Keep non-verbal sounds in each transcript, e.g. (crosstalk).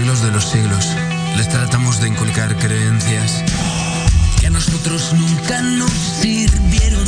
de los siglos. Les tratamos de inculcar creencias que a nosotros nunca nos sirvieron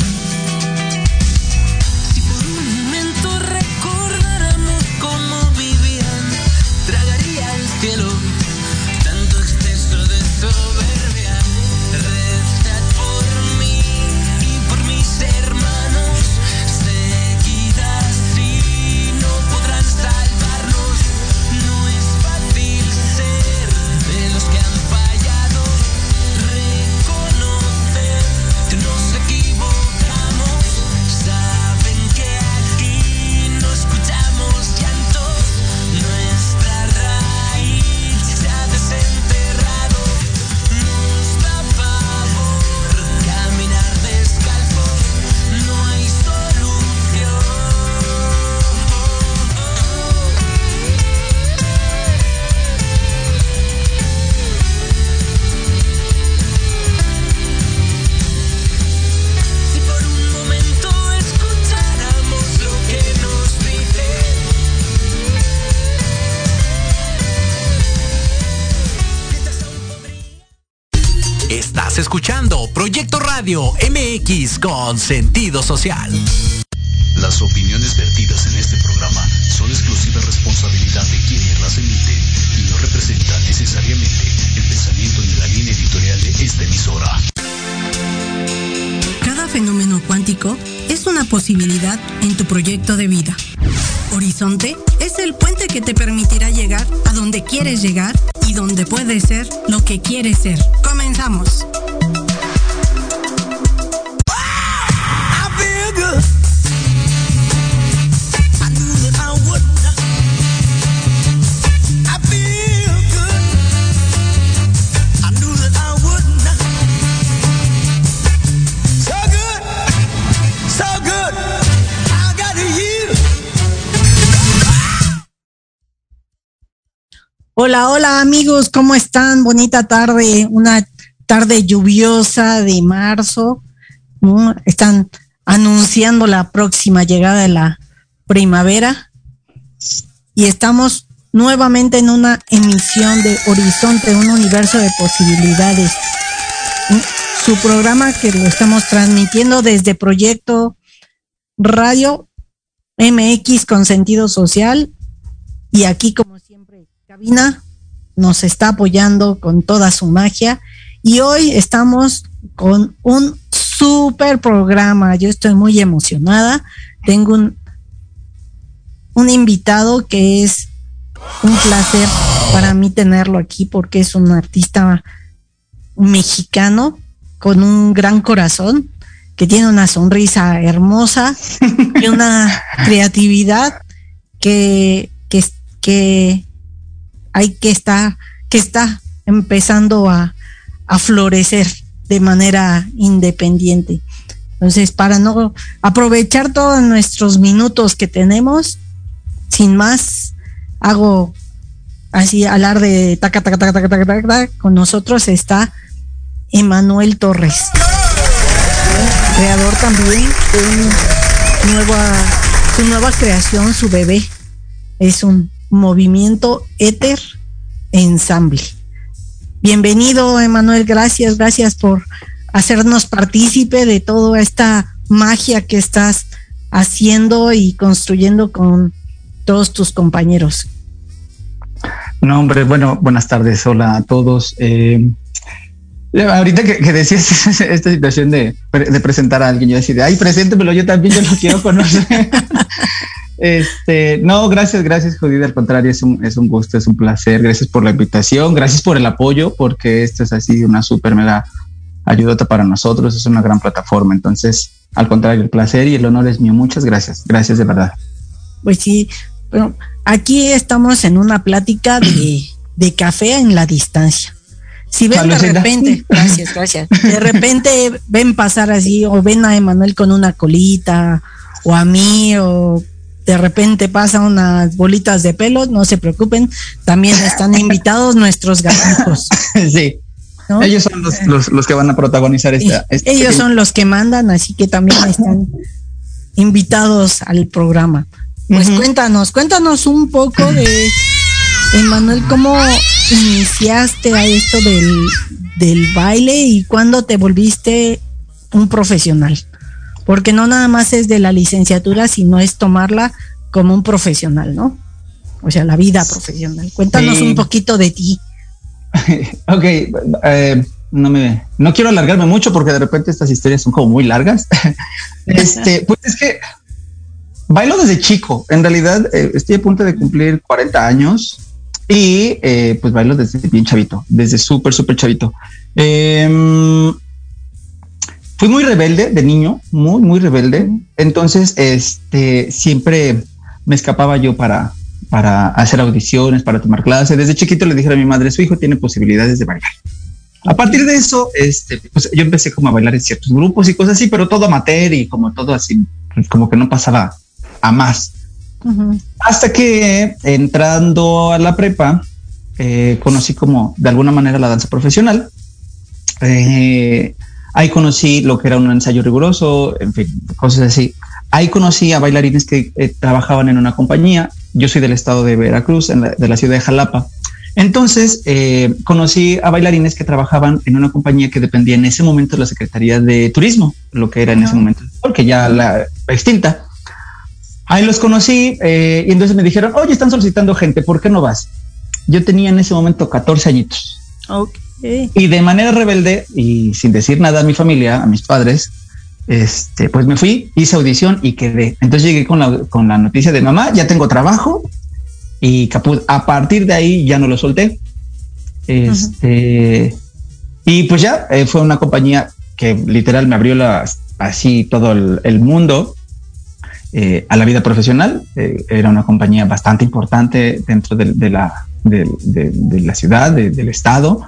MX con sentido social. Las opiniones vertidas en este programa son exclusiva responsabilidad de quienes las emiten y no representan necesariamente el pensamiento ni la línea editorial de esta emisora. Cada fenómeno cuántico es una posibilidad en tu proyecto de vida. Horizonte es el puente que te permitirá llegar a donde quieres llegar y donde puedes ser lo que quieres ser. Comenzamos. Hola, hola amigos, ¿cómo están? Bonita tarde, una tarde lluviosa de marzo. Están anunciando la próxima llegada de la primavera y estamos nuevamente en una emisión de Horizonte, un universo de posibilidades. Su programa que lo estamos transmitiendo desde Proyecto Radio MX con sentido social y aquí como cabina nos está apoyando con toda su magia y hoy estamos con un super programa. Yo estoy muy emocionada. Tengo un, un invitado que es un placer para mí tenerlo aquí porque es un artista mexicano con un gran corazón que tiene una sonrisa hermosa y una (laughs) creatividad que, que, que hay que estar, que está empezando a, florecer de manera independiente. Entonces, para no aprovechar todos nuestros minutos que tenemos, sin más, hago así alarde de taca, taca, taca, taca, taca, taca, con nosotros está Emanuel Torres, creador también de nueva, su nueva creación, su bebé. Es un Movimiento Éter Ensamble. Bienvenido, Emanuel, gracias, gracias por hacernos partícipe de toda esta magia que estás haciendo y construyendo con todos tus compañeros. No, hombre, bueno, buenas tardes, hola a todos. Eh, ahorita que, decías (laughs) esta situación de, presentar a alguien, yo decía, ay, preséntemelo, yo también, yo lo quiero conocer. (laughs) Este, no, gracias, gracias, Judith. Al contrario, es un, es un gusto, es un placer. Gracias por la invitación, gracias por el apoyo, porque esto es así una súper mega ayudota para nosotros, es una gran plataforma. Entonces, al contrario, el placer y el honor es mío. Muchas gracias. Gracias de verdad. Pues sí, pero aquí estamos en una plática de, de café en la distancia. Si ven de repente, (laughs) gracias, gracias. De repente ven pasar así, o ven a Emanuel con una colita, o a mí, o de repente pasa unas bolitas de pelo, no se preocupen, también están (laughs) invitados nuestros gatitos. Sí. Ellos son los, que van a protagonizar esta. Ellos son los que mandan, así que también están invitados al programa. Pues cuéntanos, cuéntanos un poco de, Emanuel, cómo iniciaste a esto del, del baile y cuándo te volviste un profesional. Porque no nada más es de la licenciatura, sino es tomarla como un profesional, ¿no? O sea, la vida profesional. Cuéntanos un poquito de ti. (laughs) ok, eh, no me, no quiero alargarme mucho porque de repente estas historias son como muy largas. (laughs) este, pues es que bailo desde chico. En realidad eh, estoy a punto de cumplir 40 años y eh, pues bailo desde bien chavito, desde súper, súper chavito. Em, fui muy rebelde de niño, muy, muy rebelde. Entonces, este, siempre me escapaba yo para, para hacer audiciones, para tomar clases. Desde chiquito le dije a mi madre, su hijo tiene posibilidades de bailar. A partir de eso, este, pues yo empecé como a bailar en ciertos grupos y cosas así, pero todo amateur y como todo así, como que no pasaba a más. Hasta que entrando a la prepa, eh, conocí como de alguna manera la danza profesional. Eh, ahí conocí lo que era un ensayo riguroso, en fin, cosas así. Ahí conocí a bailarines que eh, trabajaban en una compañía yo soy del estado de Veracruz, de la ciudad de Jalapa. Entonces, eh, conocí a bailarines que trabajaban en una compañía que dependía en ese momento de la Secretaría de Turismo, lo que era en ese momento, porque ya la extinta. Ahí los conocí eh, y entonces me dijeron, oye, están solicitando gente, ¿por qué no vas? Yo tenía en ese momento 14 añitos. Y de manera rebelde y sin decir nada a mi familia, a mis padres, este, pues me fui, hice audición y quedé. Entonces llegué con la, con la noticia de mamá, ya tengo trabajo y caput. A partir de ahí ya no lo solté. Este, y pues ya eh, fue una compañía que literal me abrió así todo el, mundo eh, a la vida profesional. Eh, era una compañía bastante importante dentro de, la, de, la ciudad, del estado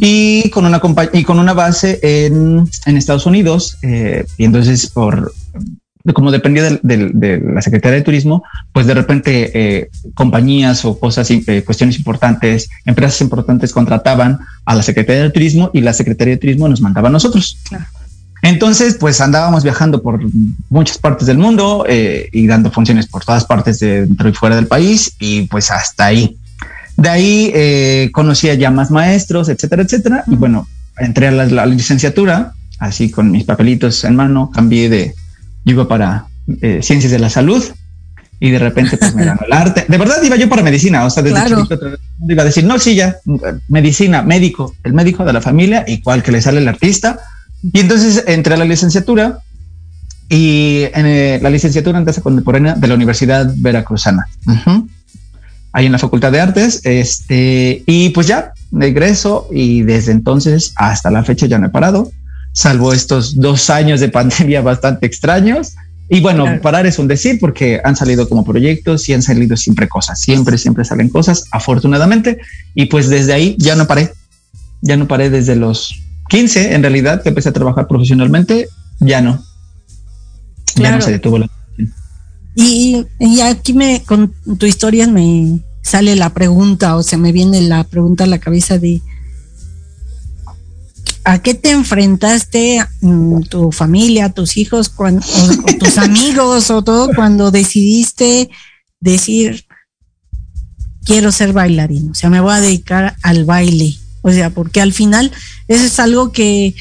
y con una y con una base en, en Estados Unidos. Eh, y entonces, por como dependía de, la Secretaría de Turismo, pues de repente eh, compañías o cosas, eh, cuestiones importantes, empresas importantes contrataban a la Secretaría de Turismo y la Secretaría de Turismo nos mandaba a nosotros. Entonces, pues andábamos viajando por muchas partes del mundo y dando funciones por todas partes dentro y fuera del país y pues hasta ahí. De ahí eh, conocí a ya más maestros, etcétera, etcétera. Y bueno, entré a la, licenciatura, así con mis papelitos en mano, cambié de, iba para eh, ciencias de la salud y de repente pues me (laughs) ganó el arte. De verdad iba yo para medicina, o sea, desde chiquito iba a decir, no, sí, ya, medicina, médico, el médico de la familia, igual que le sale el artista. Y entonces entré a la licenciatura y en eh, la licenciatura en danza contemporánea de la Universidad Veracruzana ahí en la Facultad de Artes. Este, y pues ya, regreso y desde entonces hasta la fecha ya no he parado, salvo estos dos años de (laughs) pandemia bastante extraños. Y bueno, parar es un decir porque han salido como proyectos y han salido siempre cosas, siempre, siempre salen cosas, afortunadamente. Y pues desde ahí ya no paré, ya no paré desde los 15, en realidad, que empecé a trabajar profesionalmente, ya no. Ya no se detuvo la y, aquí me, con tu historia me sale la pregunta, o sea, me viene la pregunta a la cabeza de, ¿a qué te enfrentaste mm, tu familia, tus hijos, cuando, tus (laughs) amigos o todo cuando decidiste decir, quiero ser bailarín, o sea, me voy a dedicar al baile? O sea, porque al final eso es algo que,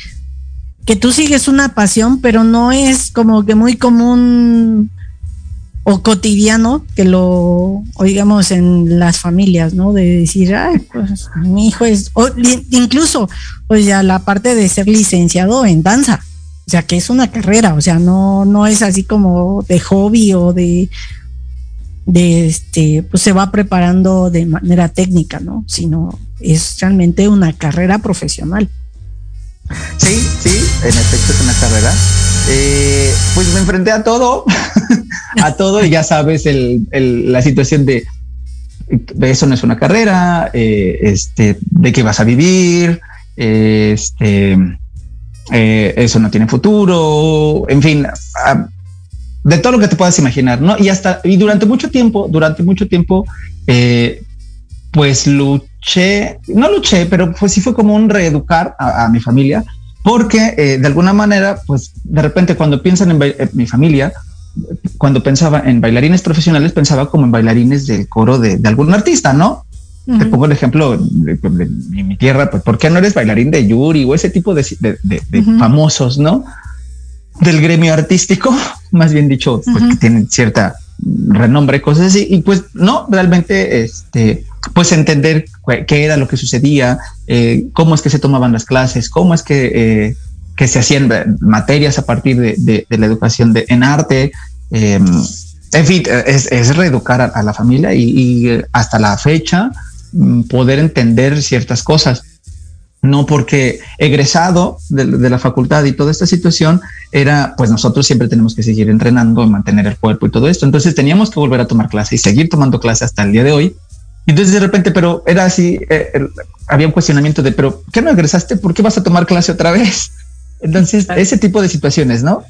que tú sigues una pasión, pero no es como que muy común o cotidiano que lo oigamos en las familias, ¿no? De decir, ay, pues mi hijo es, o, incluso, pues ya la parte de ser licenciado en danza, o sea, que es una carrera, o sea, no, no es así como de hobby o de, de este, pues se va preparando de manera técnica, ¿no? Sino es realmente una carrera profesional. Sí, sí, en efecto es una carrera eh, pues me enfrenté a todo, (laughs) a todo y ya sabes la situación de eso no es una carrera, eh, este, de qué vas a vivir, este, eh, eso no tiene futuro, en fin, de todo lo que te puedas imaginar, ¿no? Y hasta, y durante mucho tiempo, durante mucho tiempo, eh, pues luché, no luché, pero pues sí fue como un reeducar a, mi familia, porque de alguna manera, pues de repente cuando piensan en mi familia, cuando pensaba en bailarines profesionales, pensaba como en bailarines del coro de, algún artista, ¿no? Te pongo el ejemplo de, mi tierra, pues, ¿por qué no eres bailarín de Yuri o ese tipo de, famosos, ¿no? Del gremio artístico, (laughs) más bien dicho, pues que tienen cierta renombre, cosas así. Y pues no, realmente, este, pues entender qué era lo que sucedía, eh, cómo es que se tomaban las clases, cómo es que eh, que se hacían materias a partir de, la educación de, en arte. Em, en fin, es, reeducar a, la familia y, hasta la fecha mm, poder entender ciertas cosas. No porque egresado de, la facultad y toda esta situación era, pues nosotros siempre tenemos que seguir entrenando, mantener el cuerpo y todo esto. Entonces teníamos que volver a tomar clase y seguir tomando clase hasta el día de hoy. Entonces de repente, pero era así, eh, había un cuestionamiento de, pero ¿qué no egresaste? ¿Por qué vas a tomar clase otra vez? Entonces, ese tipo de situaciones, ¿no?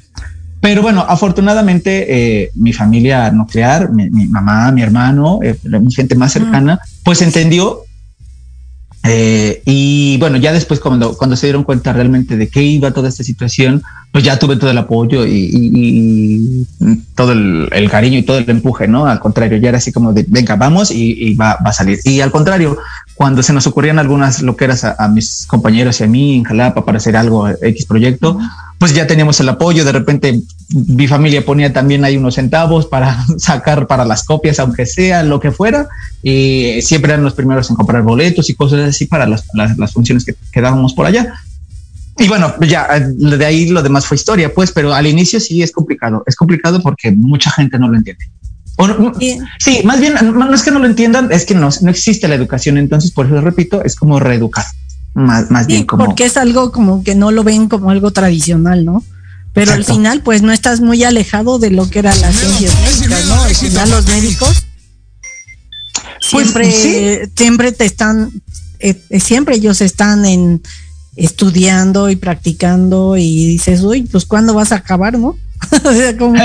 Pero bueno, afortunadamente eh, mi familia nuclear, mi, mamá, mi hermano, eh, mi gente más cercana, pues entendió. Eh, y bueno, ya después cuando, cuando se dieron cuenta realmente de qué iba toda esta situación, pues ya tuve todo el apoyo y, todo el, cariño y todo el empuje, ¿no? Al contrario, ya era así como de, venga, vamos y, va, a salir. Y al contrario, cuando se nos ocurrían algunas loqueras a, a mis compañeros y a mí en Jalapa para hacer algo, X proyecto, pues ya teníamos el apoyo. De repente mi familia ponía también ahí unos centavos para (laughs) sacar para las copias, aunque sea lo que fuera. Y siempre eran los primeros en comprar boletos y cosas así para las, las, funciones que, que dábamos por allá. Y bueno, ya de ahí lo demás fue historia, pues, pero al inicio sí es complicado. Es complicado porque mucha gente no lo entiende. Sí. más bien, no, es que no lo entiendan, es que no, no existe la educación. Entonces, por eso repito, es como reeducar. Más, más bien como. Porque es algo como que no lo ven como algo tradicional, ¿no? Pero al final, pues no estás muy alejado de lo que eran las ciencias médicas, ¿no? Al final, los médicos pues, siempre, siempre te están, eh, siempre ellos están en estudiando y practicando y dices, uy, pues ¿cuándo vas a acabar, no? (laughs) o sea, (laughs) como,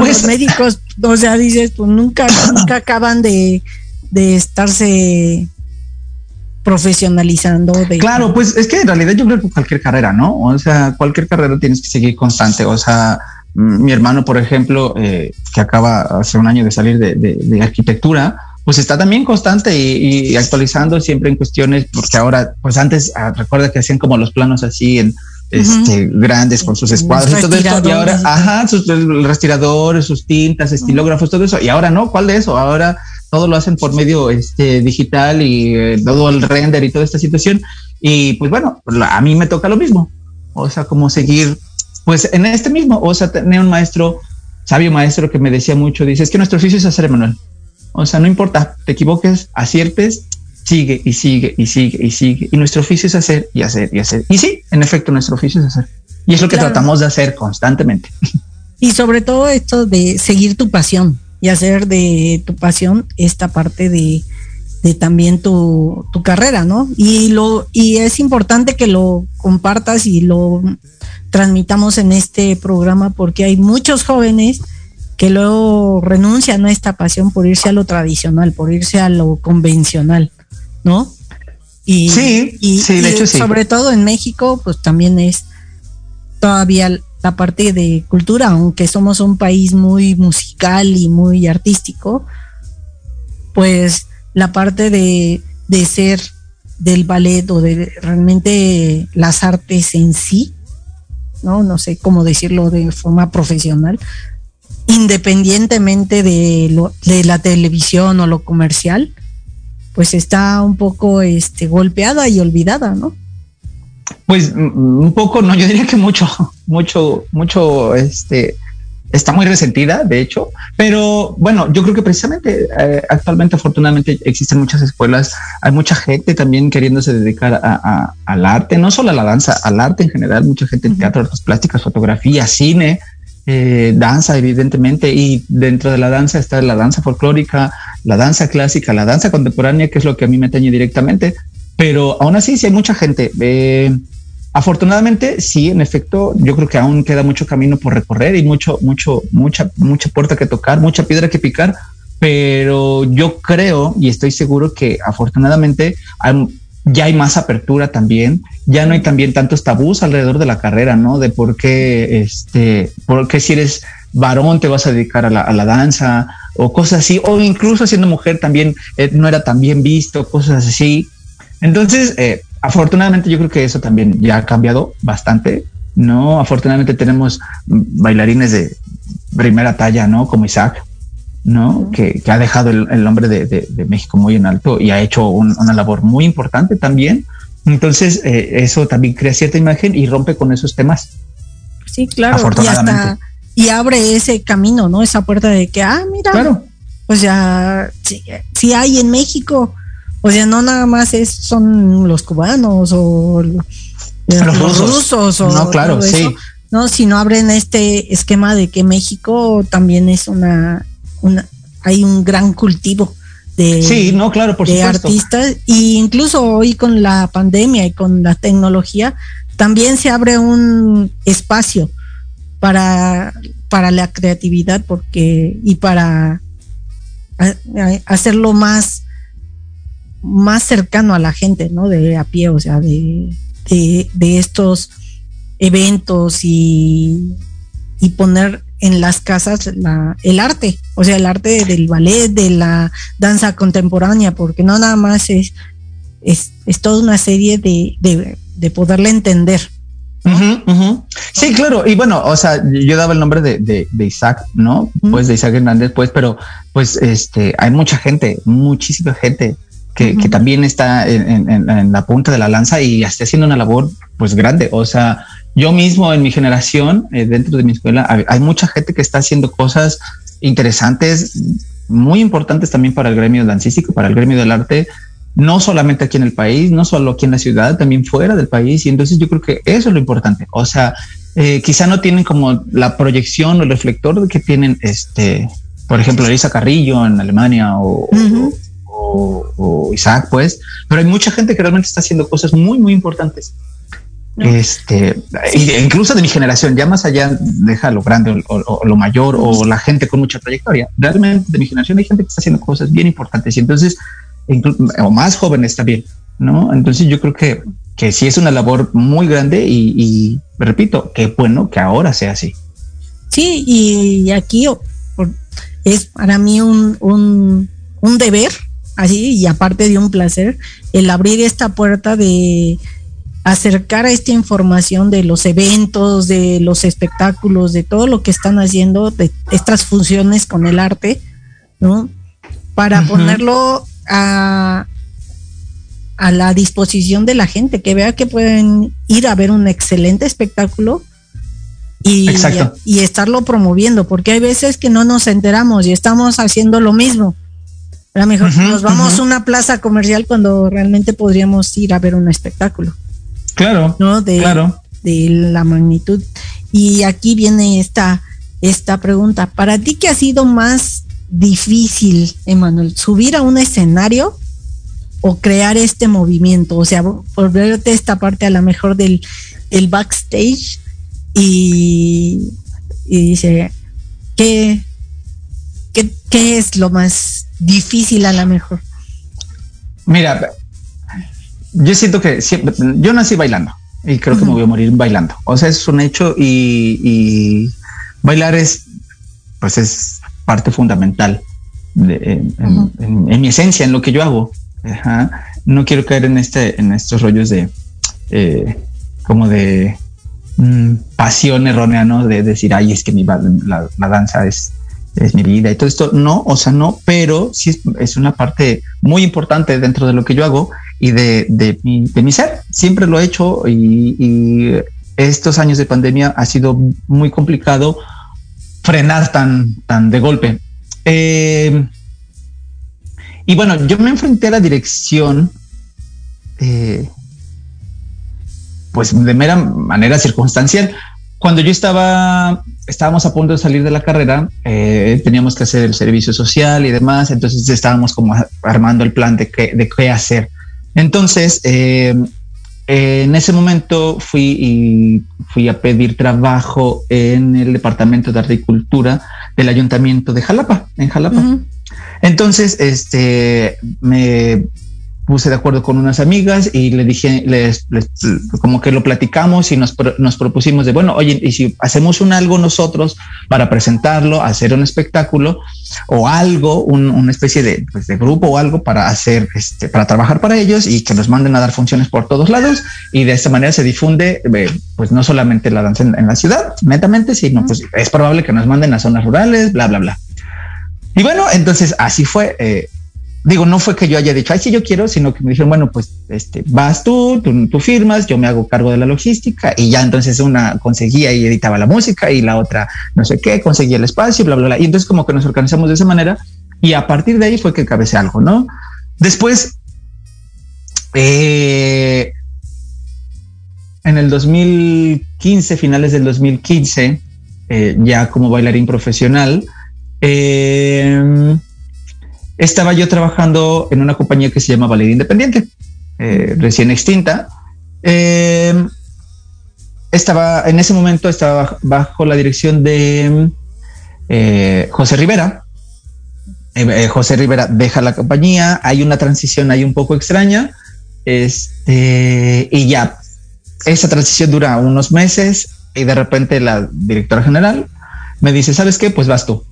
los pues, médicos, o sea, dices, pues nunca, (coughs) nunca acaban de, de estarse profesionalizando. De, claro, pues es que en realidad yo creo que cualquier carrera, ¿no? O sea, cualquier carrera tienes que seguir constante. O sea, mi hermano, por ejemplo, eh, que acaba hace un año de salir de, de arquitectura, pues está también constante y, actualizando siempre en cuestiones, porque ahora, pues antes, ah, recuerda que hacían como los planos así en este, grandes con sus escuadros y todo esto, y ahora, ajá, sus respiradores, sus tintas, estilógrafos, todo eso, y ahora no, ¿cuál de eso? Ahora todo lo hacen por medio este, digital y eh, todo el render y toda esta situación, y pues bueno, a mí me toca lo mismo, o sea, como seguir, pues en este mismo, o sea, tener un maestro, sabio maestro que me decía mucho, dice, es que nuestro oficio es hacer Emanuel o sea, no importa, te equivoques, aciertes, sigue y sigue y sigue y sigue. Y nuestro oficio es hacer y hacer y hacer. Y sí, en efecto, nuestro oficio es hacer. Y es lo que tratamos de hacer constantemente. Y sobre todo esto de seguir tu pasión y hacer de tu pasión esta parte de, de también tu, tu, carrera, ¿no? Y lo y es importante que lo compartas y lo transmitamos en este programa porque hay muchos jóvenes que luego renuncian a esta pasión por irse a lo tradicional, por irse a lo convencional, ¿no? Y, sí, sí, de hecho sí. Sobre todo en México, pues también es todavía la parte de cultura, aunque somos un país muy musical y muy artístico, pues la parte de, de ser del ballet o de realmente las artes en sí, ¿no? No sé cómo decirlo de forma profesional, independientemente de, lo, de la televisión o lo comercial, pues está un poco este, golpeada y olvidada, ¿no? Pues mm, un poco, no, yo diría que mucho, (laughs) mucho, mucho, este, está muy resentida, de hecho, pero bueno, yo creo que precisamente eh, actualmente, afortunadamente, existen muchas escuelas, hay mucha gente también queriéndose dedicar a, al arte, no solo a la danza, al arte en general, mucha gente en teatro, artes plásticas, fotografía, cine, eh, danza, evidentemente, y dentro de la danza está la danza folclórica, la danza clásica, la danza contemporánea, que es lo que a mí me atañe directamente, pero aún así, sí hay mucha gente. Eh, Afortunadamente, sí, en efecto, yo creo que aún queda mucho camino por recorrer y mucho, mucho, mucha, mucha puerta que tocar, mucha piedra que picar, pero yo creo y estoy seguro que afortunadamente ya hay más apertura también, ya no hay también tantos tabús alrededor de la carrera, ¿no? De por qué, este, por qué si eres varón te vas a dedicar a la, danza o cosas así, o incluso siendo mujer también eh, no era tan bien visto, cosas así. Entonces, eh, afortunadamente yo creo que eso también ya ha cambiado bastante, ¿no? Afortunadamente tenemos bailarines de primera talla, ¿no? Como Isaac, ¿no? que, ha dejado el, nombre de, México muy en alto y ha hecho una labor muy importante también. Entonces, eh, eso también crea cierta imagen y rompe con esos temas. Sí, claro. Y, hasta, y abre ese camino, ¿no? Esa puerta de que, ah, mira, claro. pues ya, si hay en México o sea, no nada más es, son los cubanos o los, rusos. o no, claro, sí. no, sino abren este esquema de que México también es una, una hay un gran cultivo de, sí, no, claro, por de artistas e incluso hoy con la pandemia y con la tecnología también se abre un espacio para, para la creatividad porque y para hacerlo más más cercano a la gente, ¿no? De a pie, o sea, de, de, estos eventos y, y, poner en las casas la, el arte, o sea, el arte del ballet, de la danza contemporánea, porque no nada más es, es, es toda una serie de, de, de poderle entender. Sí, claro. Y bueno, o sea, yo daba el nombre de, de, Isaac, ¿no? Pues de Isaac Hernández, pues, pero pues este, hay mucha gente, muchísima gente que, también está en, la punta de la lanza y está haciendo una labor pues grande. O sea, yo mismo en mi generación, eh, dentro de mi escuela, hay, mucha gente que está haciendo cosas interesantes, muy importantes también para el gremio dancístico, para el gremio del arte, no solamente aquí en el país, no solo aquí en la ciudad, también fuera del país. Y entonces yo creo que eso es lo importante. O sea, eh, quizá no tienen como la proyección o el reflector que tienen, este, por ejemplo, Elisa Carrillo en Alemania o, o, Isaac, pues, pero hay mucha gente que realmente está haciendo cosas muy, muy importantes. Este, incluso de mi generación, ya más allá, deja lo grande o, lo mayor o la gente con mucha trayectoria. Realmente de mi generación hay gente que está haciendo cosas bien importantes y entonces, o más jóvenes también, ¿no? Entonces yo creo que, que sí es una labor muy grande y, repito, qué bueno que ahora sea así. Sí, y aquí es para mí un, un, un deber así y aparte de un placer, el abrir esta puerta de acercar a esta información de los eventos, de los espectáculos, de todo lo que están haciendo, de estas funciones con el arte, ¿no? Para ponerlo a, a la disposición de la gente, que vea que pueden ir a ver un excelente espectáculo y, y, estarlo promoviendo, porque hay veces que no nos enteramos y estamos haciendo lo mismo. A lo mejor nos vamos a una plaza comercial cuando realmente podríamos ir a ver un espectáculo. Claro. ¿No? De, claro. de la magnitud. Y aquí viene esta, esta pregunta. ¿Para ti qué ha sido más difícil, Emanuel? ¿Subir a un escenario o crear este movimiento? O sea, volverte esta parte a lo mejor del, del backstage y, y dice, ¿qué, qué, ¿qué es lo más difícil a lo mejor? Mira, yo siento que siempre, yo nací bailando y creo que me voy a morir bailando. O sea, es un hecho y, bailar es, pues es parte fundamental en, mi esencia, en lo que yo hago. No quiero caer en este, en estos rollos de, eh, como de mm, pasión errónea, ¿no? De decir, ay, es que mi, la danza es es mi vida y todo esto. No, o sea, no, pero sí es, una parte muy importante dentro de lo que yo hago y de, de, mi, de mi ser. Siempre lo he hecho y, estos años de pandemia ha sido muy complicado frenar tan, tan de golpe. Eh, y bueno, yo me enfrenté a la dirección, eh, pues de mera manera circunstancial. Cuando yo estaba, estábamos a punto de salir de la carrera, eh, teníamos que hacer el servicio social y demás, entonces estábamos como armando el plan de qué, de qué hacer. Entonces, eh, en ese momento fui y fui a pedir trabajo en el departamento de agricultura del ayuntamiento de Jalapa, en Jalapa. Entonces, este, me puse de acuerdo con unas amigas y le dije, les, como que lo platicamos y nos, nos, propusimos de, bueno, oye, y si hacemos un algo nosotros para presentarlo, hacer un espectáculo o algo, una especie de, pues, de, grupo o algo para hacer, este, para trabajar para ellos y que nos manden a dar funciones por todos lados y de esta manera se difunde, eh, pues no solamente la danza en, la ciudad, netamente, sino pues es probable que nos manden a zonas rurales, bla, bla, bla. Y bueno, entonces así fue. Eh, digo, no fue que yo haya dicho, ay, sí, yo quiero, sino que me dijeron, bueno, pues este, vas tú, tú, firmas, yo me hago cargo de la logística y ya entonces una conseguía y editaba la música y la otra no sé qué, conseguía el espacio, bla, bla, bla. Y entonces como que nos organizamos de esa manera y a partir de ahí fue que cabecé algo, ¿no? Después, eh, en el 2015, finales del 2015, eh, ya como bailarín profesional, eh, estaba yo trabajando en una compañía que se llama Ballet Independiente, eh, recién extinta. Eh, estaba en ese momento estaba bajo la dirección de eh, José Rivera. José Rivera deja la compañía, hay una transición ahí un poco extraña, este, y ya esa transición dura unos meses y de repente la directora general me dice, ¿sabes qué? Pues vas tú.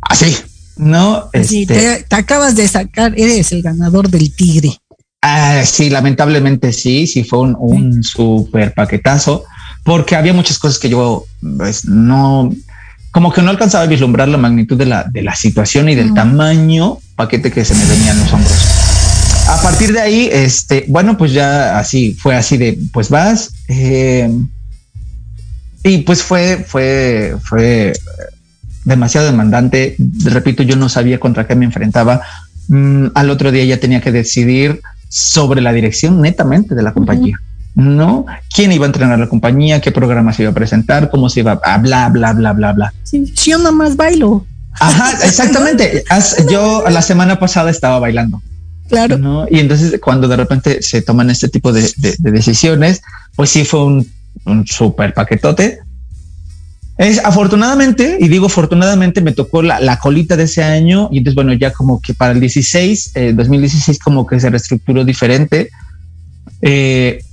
Así, no, sí, este te, acabas de sacar, eres el ganador del Tigre. Ah, sí, lamentablemente sí, sí fue un, un súper paquetazo, porque había muchas cosas que yo pues, no, como que no alcanzaba a vislumbrar la magnitud de la, de la situación y del tamaño paquete que se me venía en los hombros. A partir de ahí, este, bueno, pues ya así, fue así de, pues vas, eh, y pues fue, fue, fue demasiado demandante. Repito, yo no sabía contra qué me enfrentaba. Mm, al otro día ya tenía que decidir sobre la dirección netamente de la compañía. ¿no? ¿Quién iba a entrenar la compañía? ¿Qué programa se iba a presentar? ¿Cómo se iba a bla, bla, bla, bla, bla? Sí, yo nada más bailo. Ajá, (laughs) exactamente. yo la semana pasada estaba bailando. Claro. ¿no? Y entonces cuando de repente se toman este tipo de, decisiones, pues sí fue un, un súper paquetote es afortunadamente, y digo afortunadamente, me tocó la, colita de ese año y entonces, bueno, ya como que para el 16, 2016 eh, como que se reestructuró diferente. Eh,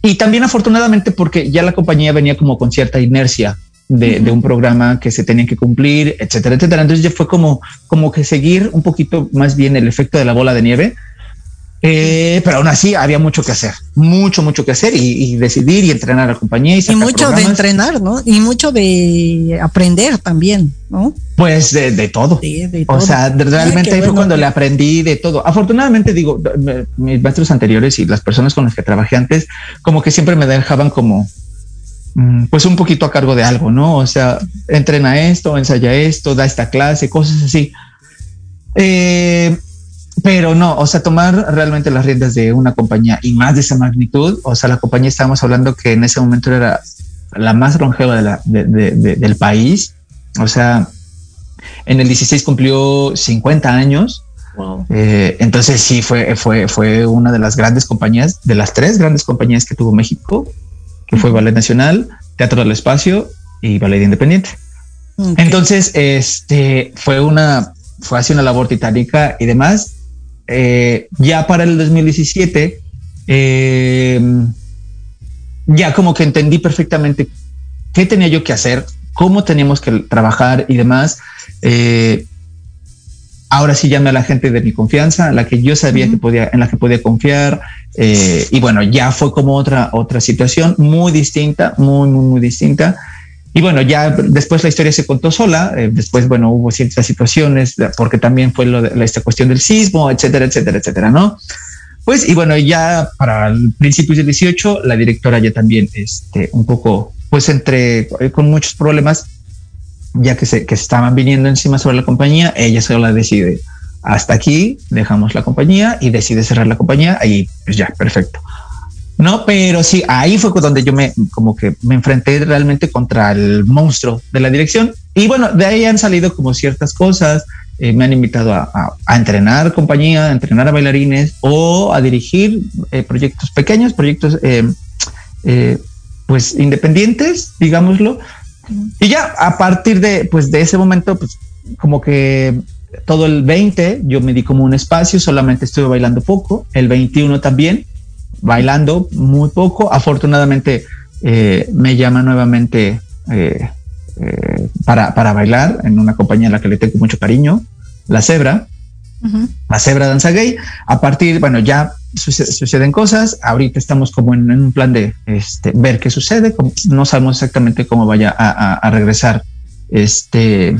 y también afortunadamente porque ya la compañía venía como con cierta inercia de, de, un programa que se tenía que cumplir, etcétera, etcétera. Entonces ya fue como, como que seguir un poquito más bien el efecto de la bola de nieve eh, pero aún así había mucho que hacer, mucho, mucho que hacer y, decidir y entrenar a la compañía. Y, mucho de entrenar, ¿no? Y mucho de aprender también, ¿no? Pues de, todo. O sea, realmente ahí fue cuando le aprendí de todo. Afortunadamente, digo, mis maestros anteriores y las personas con las que trabajé antes, como que siempre me dejaban como, mm, pues un poquito a cargo de algo, ¿no? O sea, entrena esto, ensaya esto, da esta clase, cosas así. Eh, pero no, o sea, tomar realmente las riendas de una compañía y más de esa magnitud, o sea, la compañía estábamos hablando que en ese momento era la más longeva de la, del país, o sea, en el 16 cumplió 50 años. Eh, entonces sí fue, fue, fue una de las grandes compañías, de las tres grandes compañías que tuvo México, que fue Ballet Nacional, Teatro del Espacio y Ballet Independiente. Entonces, este fue una, fue así una labor titánica y demás. Eh, ya para el 2017, eh, ya como que entendí perfectamente qué tenía yo que hacer, cómo teníamos que trabajar y demás. Eh, ahora sí llamé a la gente de mi confianza, a la que yo sabía que podía, en la que podía confiar. y bueno, ya fue como otra, otra situación muy distinta, muy, muy, muy distinta. Y bueno, ya después la historia se contó sola, eh, después, bueno, hubo ciertas situaciones, porque también fue lo de, esta cuestión del sismo, etcétera, etcétera, etcétera, ¿no? Pues, y bueno, ya para el principio del 18, la directora ya también, este, un poco, pues entre con muchos problemas, ya que se, que estaban viniendo encima sobre la compañía, ella sola decide hasta aquí, dejamos la compañía y decide cerrar la compañía y pues ya, perfecto. No, pero sí, ahí fue donde yo me como que me enfrenté realmente contra el monstruo de la dirección. Y bueno, de ahí han salido como ciertas cosas. Eh, me han invitado a, entrenar compañía, a entrenar a bailarines o a dirigir eh, proyectos pequeños, proyectos eh, pues independientes, digámoslo. Y ya a partir de pues de ese momento, pues como que todo el 20 yo me di como un espacio, solamente estuve bailando poco, el 21 también bailando muy poco. Afortunadamente eh, me llama nuevamente eh, eh, para, para, bailar en una compañía a la que le tengo mucho cariño, La Zebra. La Zebra Danza Gay. A partir, bueno, ya suceden cosas. Ahorita estamos como en, un plan de este, ver qué sucede. No sabemos exactamente cómo vaya a, regresar este,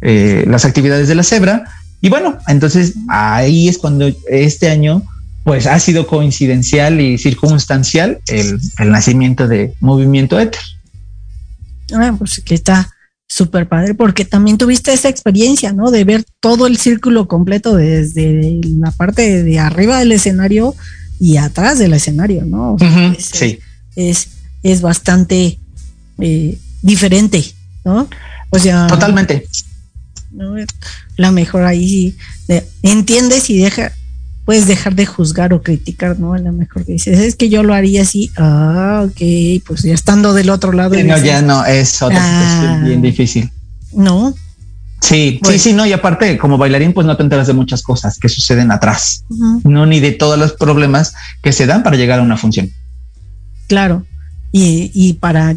las actividades de la Zebra. Y bueno, entonces ahí es cuando este año pues ha sido coincidencial y circunstancial el, nacimiento de Movimiento Éter. Ah, pues que está súper padre, porque también tuviste esa experiencia, ¿no? De ver todo el círculo completo desde la parte de arriba del escenario y atrás del escenario, ¿no? es, sí. Es, es bastante eh, diferente, ¿no? O sea. Totalmente. La mejor ahí entiendes y deja, puedes dejar de juzgar o criticar, ¿no? A lo mejor que dices, es que yo lo haría así, ah, ok, pues ya estando del otro lado. no, ya no, es otra ah, bien difícil. No. Sí, sí, pues sí, no, y aparte, como bailarín, pues no te enteras de muchas cosas que suceden atrás, no ni de todos los problemas que se dan para llegar a una función. Claro, y, y para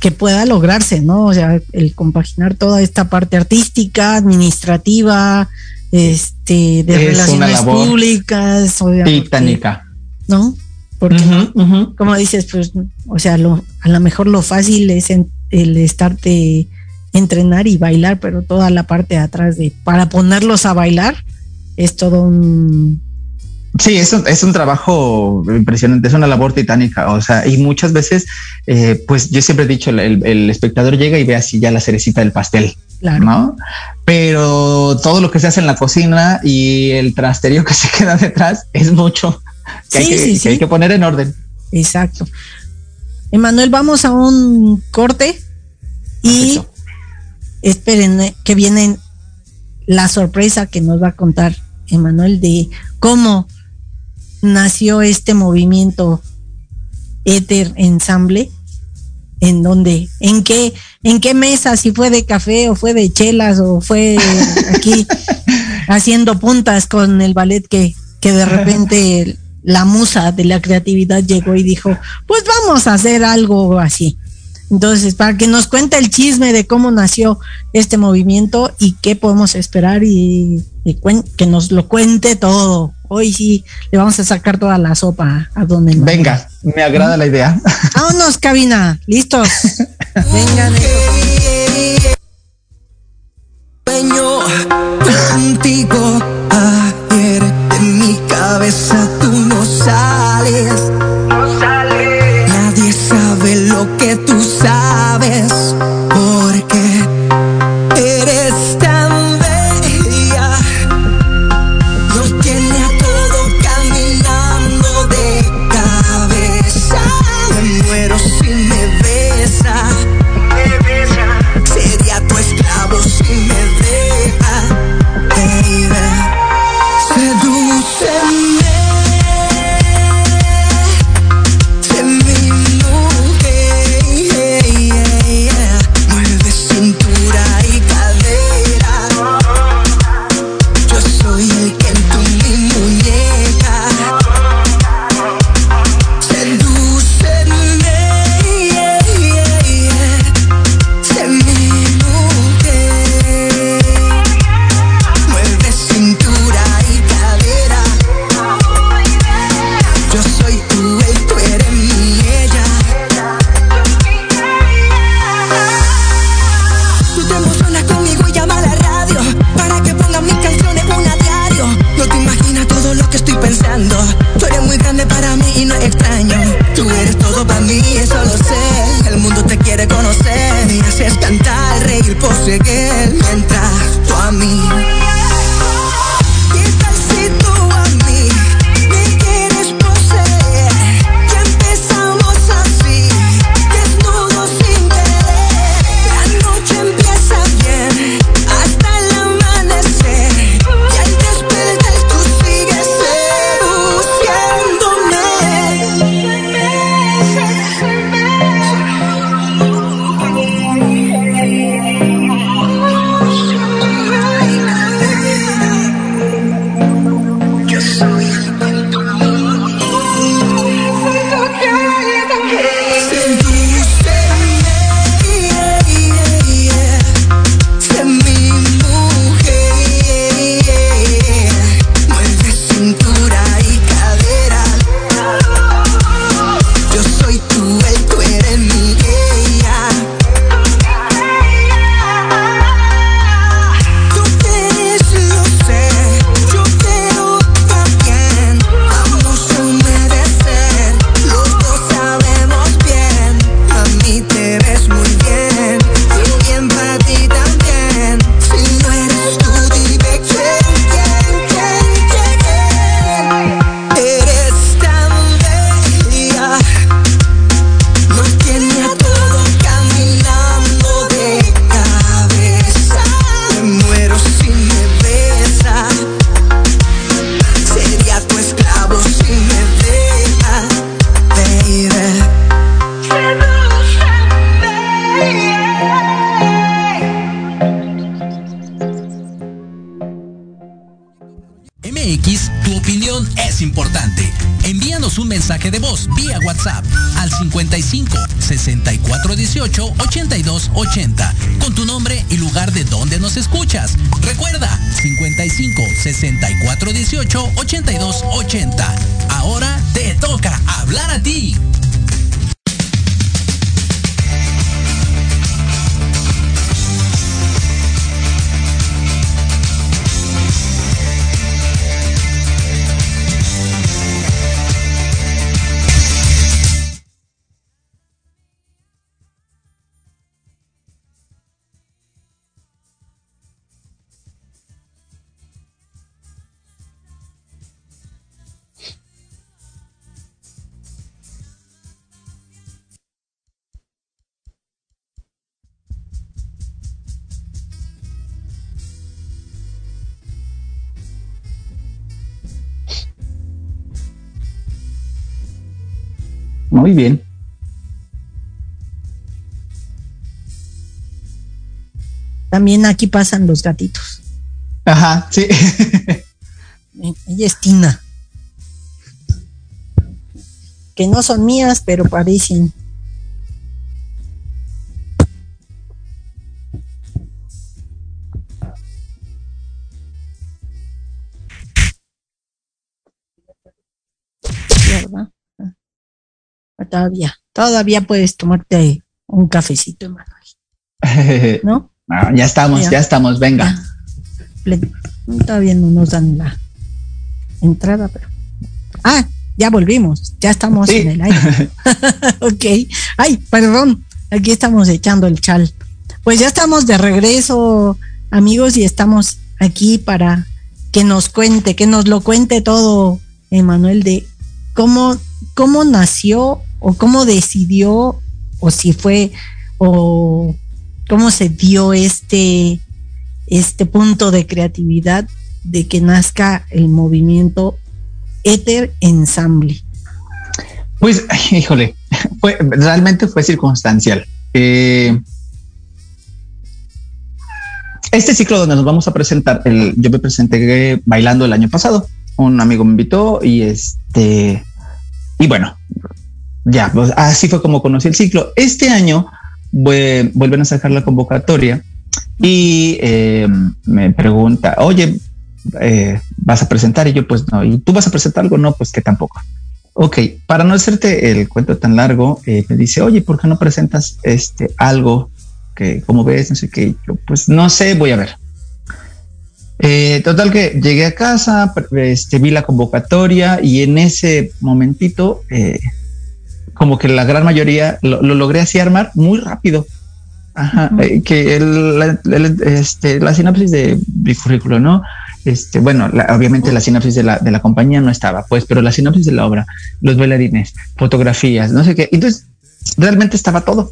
que pueda lograrse, ¿no? O sea, el compaginar toda esta parte artística, administrativa, este, de relaciones públicas, titánica. ¿No? Porque, como dices, pues, o sea, lo, a lo mejor lo fácil es el estarte entrenar y bailar, pero toda la parte de atrás de para ponerlos a bailar es todo un Sí, es un, es un trabajo impresionante, es una labor titánica, o sea, y muchas veces, eh, pues yo siempre he dicho, el, el, espectador llega y ve así ya la cerecita del pastel, claro. ¿no? Pero todo lo que se hace en la cocina y el trasterio que (laughs) se queda detrás es mucho que, hay, que, hay que poner en orden. Exacto. Emanuel, vamos a un corte y esperen que viene la sorpresa que nos va a contar Emanuel de cómo nació este movimiento Ether Ensamble en donde, en qué, en qué mesa, si fue de café o fue de chelas o fue aquí (laughs) haciendo puntas con el ballet que, que de repente (laughs) la musa de la creatividad llegó y dijo, pues vamos a hacer algo así. Entonces, para que nos cuente el chisme de cómo nació este movimiento y qué podemos esperar y, que nos lo cuente todo. Hoy sí le vamos a sacar toda la sopa a donde Venga, me agrada la idea. Vámonos, cabina. Listos. (laughs) Vengan. contigo ayer en mi cabeza tú no sales. You. Muy bien. También aquí pasan los gatitos. Ajá, sí. Ella es Tina. Que no son mías, pero parecen. Todavía, todavía puedes tomarte un cafecito, Emanuel. (laughs) ¿No? Ah, ya estamos, ya, estamos, venga. Todavía no nos dan la entrada, pero. Ah, ya volvimos, ya estamos en el aire. (laughs) (laughs) ok. Ay, perdón, aquí estamos echando el chal. Pues ya estamos de regreso, amigos, y estamos aquí para que nos cuente, que nos lo cuente todo, Emanuel, de cómo, cómo nació o cómo decidió o si fue o cómo se dio este este punto de creatividad de que nazca el movimiento Ether Ensemble. Pues, (laughs) híjole, fue, realmente fue circunstancial. Eh, este ciclo donde nos vamos a presentar, yo me presenté bailando el año pasado. Un amigo me invitó y este, y bueno, ya, pues así fue como conocí el ciclo. Este año vuelven a sacar la convocatoria y eh, me pregunta, oye, eh, ¿vas a presentar? Y yo, pues no, ¿y tú vas a presentar algo? No, pues que tampoco. Ok, para no hacerte el cuento tan largo, eh, me dice, oye, ¿por qué no presentas este algo que, como ves, no sé qué? Yo, pues no sé, voy a ver. total que llegué a casa, este, vi la convocatoria y en ese momentito como que la gran mayoría lo, logré así armar muy rápido. Ajá, eh, que el, la, el, este, la sinopsis de mi currículo, ¿no? Este, bueno, la, obviamente la sinopsis de la, de la compañía no estaba, pues, pero la sinopsis de la obra, los bailarines, fotografías, no sé qué. Entonces, realmente estaba todo.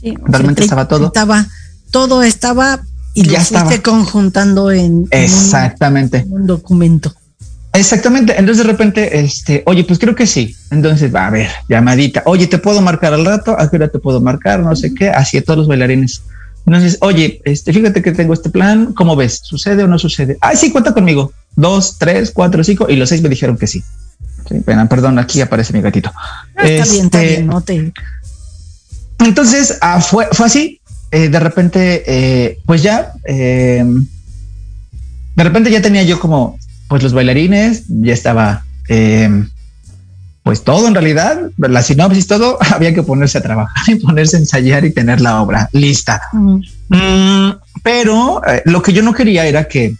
Sí, Realmente estaba todo. Estaba, todo estaba y Ya lo fuiste estaba. conjuntando en, en un- Exactamente. en un documento. Exactamente. Entonces de repente, este, oye, pues creo que sí. Entonces va a ver, llamadita. Oye, te puedo marcar al rato. ¿A qué hora te puedo marcar? No sé qué. Así a todos los bailarines. Entonces, oye, este, fíjate que tengo este plan. ¿Cómo ves? ¿Sucede o no sucede? Ay, sí, cuenta conmigo. Dos, tres, cuatro, cinco. Y los seis me dijeron que sí. Sí, pena, perdón, aquí aparece mi gatito. Ah, está bien, está Este, bien, no te. Entonces ah, fue, fue así. Eh, de repente, eh, pues ya, eh, de repente ya tenía yo como, pues los bailarines, ya estaba, eh, pues todo en realidad, la sinopsis, todo, (laughs) había que ponerse a trabajar y ponerse a ensayar y tener la obra lista. Mm, Mm, pero eh, lo que yo no quería era que,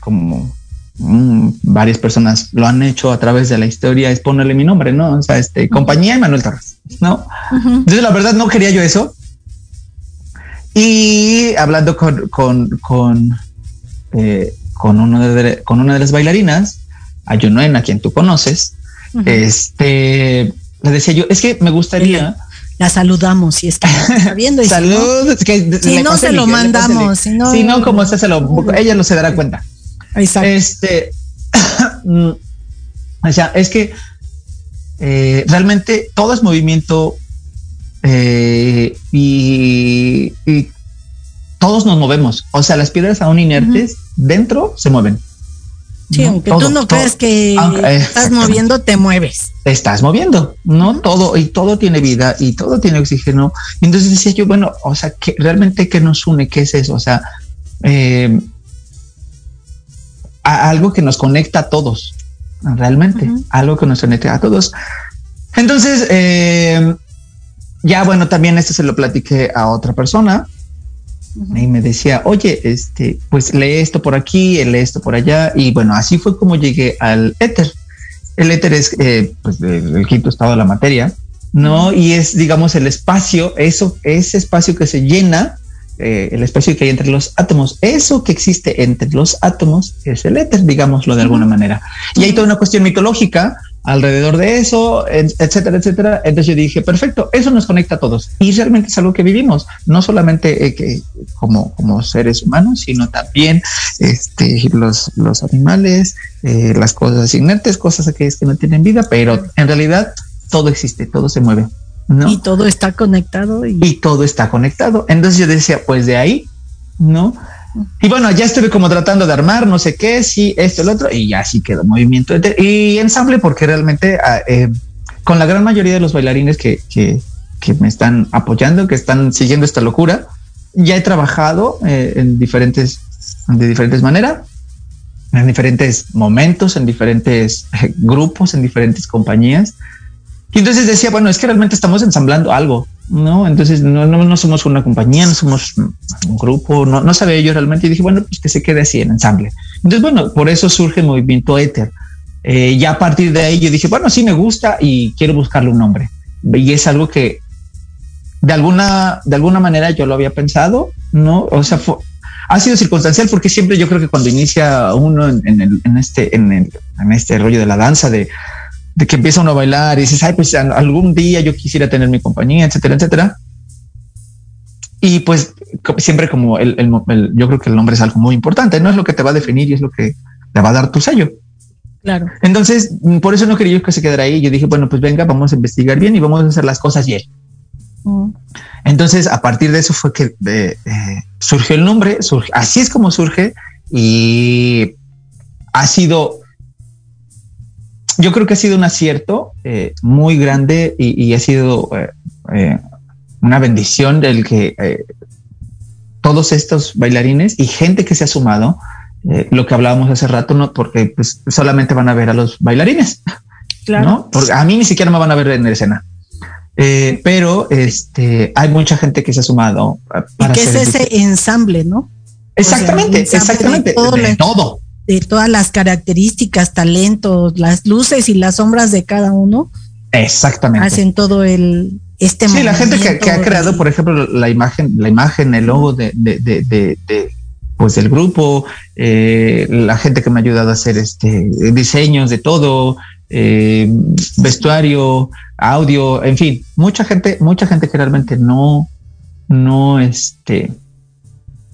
como mm, varias personas lo han hecho a través de la historia, es ponerle mi nombre, ¿no? O sea, este, compañía Emanuel Torres, ¿no? Entonces, la verdad, no quería yo eso. Y hablando con, con, con, eh, con, uno de, con una de las bailarinas, Ayunoen, a quien tú conoces, este, le decía yo, es que me gustaría. La saludamos si está (laughs) viendo. y si no, Salud. que Si no, se lo mandamos, si no- Si no, como usted se lo, ella no se dará cuenta. Exacto. Este, (coughs) mm, o sea, es que eh, realmente todo es movimiento eh, y, y todos nos movemos. O sea, las piedras aún inertes dentro se mueven. sí, ¿no? aunque Todo, tú no creas que Aunque- eh, estás moviendo, te mueves. Te estás moviendo, ¿no? Todo y todo tiene vida y todo tiene oxígeno. Y entonces decía yo, bueno, o sea, que realmente qué nos une, qué es eso, o sea, eh, a- algo que nos conecta a todos, realmente, algo que nos conecta a todos. Entonces, eh, ya bueno, también esto se lo platiqué a otra persona y me decía, oye, este, pues lee esto por aquí, lee esto por allá. Y bueno, así fue como llegué al éter. El éter es eh, pues, el, el quinto estado de la materia, ¿no? Y es, digamos, el espacio, eso, ese espacio que se llena, eh, el espacio que hay entre los átomos, eso que existe entre los átomos es el éter, digámoslo de alguna manera. Y hay toda una cuestión mitológica alrededor de eso, et- etcétera, etcétera. Entonces yo dije, perfecto, eso nos conecta a todos. Y realmente es algo que vivimos, no solamente eh, que como, como seres humanos, sino también este, los, los animales, eh, las cosas inertes, cosas que, que no tienen vida, pero en realidad todo existe, todo se mueve. ¿no? Y todo está conectado. Y, y todo está conectado. Entonces yo decía, pues de ahí, ¿no? Y bueno, ya estuve como tratando de armar, no sé qué, sí, esto, el otro, y ya sí quedó movimiento y ensamble, porque realmente ah, eh, con la gran mayoría de los bailarines que, que, que me están apoyando, que están siguiendo esta locura, ya he trabajado eh, en diferentes, de diferentes maneras, en diferentes momentos, en diferentes eh, grupos, en diferentes compañías. Y entonces decía, bueno, es que realmente estamos ensamblando algo, ¿no? Entonces no, no, no somos una compañía, no somos un grupo, no, no sabía yo realmente. Y dije, bueno, pues que se quede así en ensamble. Entonces, bueno, por eso surge el movimiento Éter. Eh, ya a partir de ahí yo dije, bueno, sí me gusta y quiero buscarle un nombre. Y es algo que de alguna, de alguna manera yo lo había pensado, ¿no? O sea, fue, ha sido circunstancial porque siempre yo creo que cuando inicia uno en, en, el, en este, en, el, en este rollo de la danza, de, de que empieza uno a bailar y dices, ay, pues algún día yo quisiera tener mi compañía, etcétera, etcétera. Y pues siempre como el, el, el, yo creo que el nombre es algo muy importante, no es lo que te va a definir y es lo que te va a dar tu sello. Claro. Entonces, por eso no quería yo que se quedara ahí. Yo dije, bueno, pues venga, vamos a investigar bien y vamos a hacer las cosas bien. Mm. Entonces, a partir de eso fue que eh, eh, surgió el nombre, surge, así es como surge y ha sido, yo creo que ha sido un acierto eh, muy grande y, y ha sido eh, una bendición del que eh, todos estos bailarines y gente que se ha sumado, eh, lo que hablábamos hace rato, no porque pues, solamente van a ver a los bailarines, Claro. ¿no? Porque a mí ni siquiera me van a ver en la escena. Eh, pero este hay mucha gente que se ha sumado Y que es ese ensamble, ¿no? exactamente, O sea, ensamble exactamente, de todo de la- todo. De todas las características, talentos, las luces y las sombras de cada uno Exactamente. hacen todo el, este Sí, la gente que, que ha creado, por ejemplo, la imagen, la imagen, el logo de, de, de, de- de, pues del grupo, eh, la gente que me ha ayudado a hacer este diseños de todo, eh, vestuario, audio, en fin, mucha gente, mucha gente que realmente no, no, este,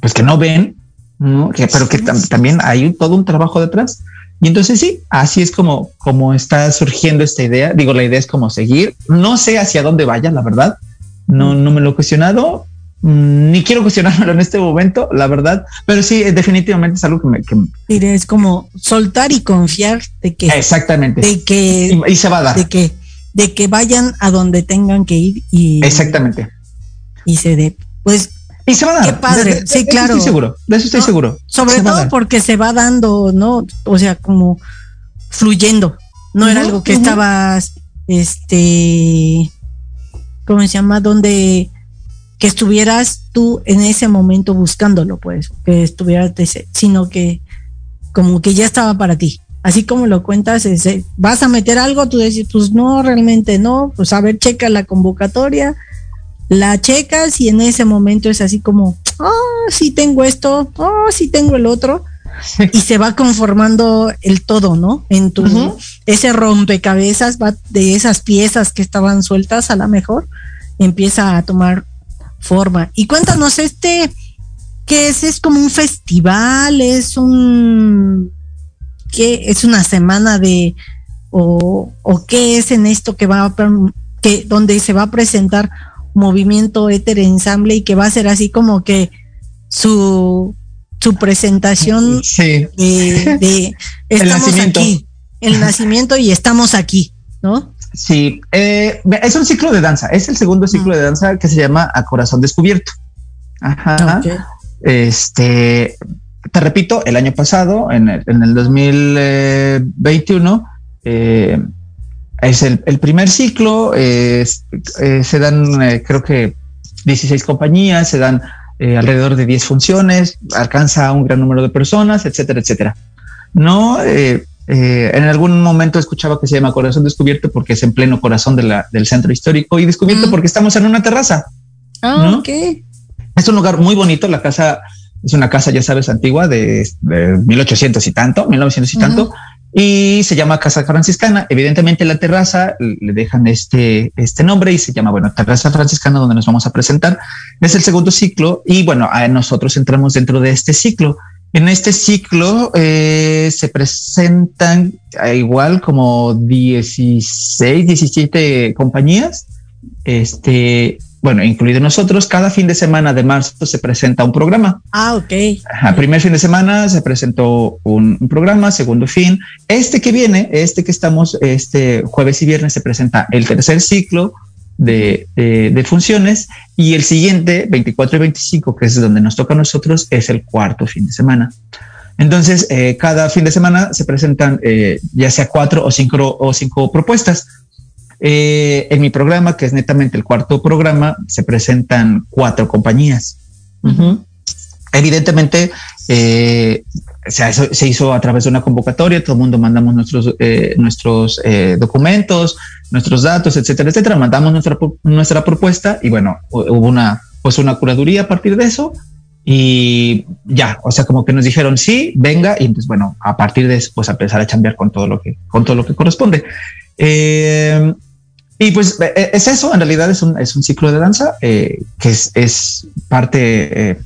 pues que no ven, ¿no? Que- pero que tam- también hay todo un trabajo detrás. Y entonces sí, así es como, como está surgiendo esta idea. Digo, la idea es como seguir. No sé hacia dónde vaya, la verdad. No, no me lo he cuestionado, mm, ni quiero cuestionármelo en este momento, la verdad. Pero sí, eh, definitivamente es algo que me... que- es como soltar y confiar de que, exactamente. de que, Y, y se va a dar. de que, de que vayan a donde tengan que ir y, Exactamente. y se dé. Pues Y se va a dar. Qué padre. De- de- Sí, de eso claro. Estoy seguro. De eso estoy No, seguro. sobre Se todo porque se va dando, ¿no? O sea, como fluyendo. No era algo que estabas, este, ¿cómo se llama? Donde que estuvieras tú en ese momento buscándolo, pues, que estuvieras, sino que como que ya estaba para ti. Así como lo cuentas, es, vas a meter algo, tú dices, pues no, realmente no, pues a ver, checa la convocatoria, la checas y en ese momento es así como, oh, sí tengo esto, oh, sí tengo el otro, y se va conformando el todo, ¿no? En tu, ese rompecabezas va de esas piezas que estaban sueltas a la mejor, empieza a tomar forma. Y cuéntanos, este, ¿qué es? ¿Es como un festival? ¿Es un, qué? ¿Es una semana de, o, o qué es en esto que va a, que, donde se va a presentar movimiento éter ensamble y que va a ser así como que su, su presentación Sí. de, de (laughs) estamos nacimiento. aquí, el nacimiento y estamos aquí, ¿no? Sí, eh, es un ciclo de danza. Es el segundo ciclo de danza que se llama A Corazón Descubierto. Ajá. Este, te repito, el año pasado, en el, en el 2021, eh, es el, el primer ciclo. eh, eh, se dan, eh, creo que 16 compañías, se dan eh, alrededor de 10 funciones, alcanza a un gran número de personas, etcétera, etcétera. No, eh, eh, en algún momento escuchaba que se llama Corazón Descubierto porque es en pleno corazón de la- del centro histórico y descubierto Mm. porque estamos en una terraza. Ah, ¿No? ok. Es un lugar muy bonito. La casa es una casa, ya sabes, antigua de, de 1800 y tanto, 1900 y tanto, y se llama Casa Franciscana. Evidentemente, la terraza le dejan este, este nombre y se llama, bueno, Terraza Franciscana, donde nos vamos a presentar. Es el segundo ciclo y bueno, nosotros entramos dentro de este ciclo. En este ciclo eh, se presentan eh, igual como 16, 17 compañías. Este, bueno, incluido nosotros, cada fin de semana de marzo se presenta un programa. Ah, ok. Ajá, primer fin de semana se presentó un, un programa, segundo fin. Este que viene, este que estamos, este jueves y viernes se presenta el tercer ciclo de, de- de funciones y el siguiente, 24 y 25, que es donde nos toca a nosotros, es el cuarto fin de semana. Entonces, eh, cada fin de semana se presentan eh, ya sea cuatro o cinco, o cinco propuestas. Eh, en mi programa, que es netamente el cuarto programa, se presentan cuatro compañías. Ujú. Evidentemente, eh, se, hizo, se hizo a través de una convocatoria, todo el mundo mandamos nuestros, eh, nuestros eh, documentos, nuestros datos, etcétera, etcétera, mandamos nuestra, nuestra propuesta y bueno, hu- hubo una, pues una curaduría a partir de eso y ya, o sea, como que nos dijeron sí, venga y pues bueno, a partir de eso, pues a empezar a chambear con todo lo que, con todo lo que corresponde. Eh, y pues eh, es eso, en realidad es un, es un ciclo de danza eh, que es, es parte, eh,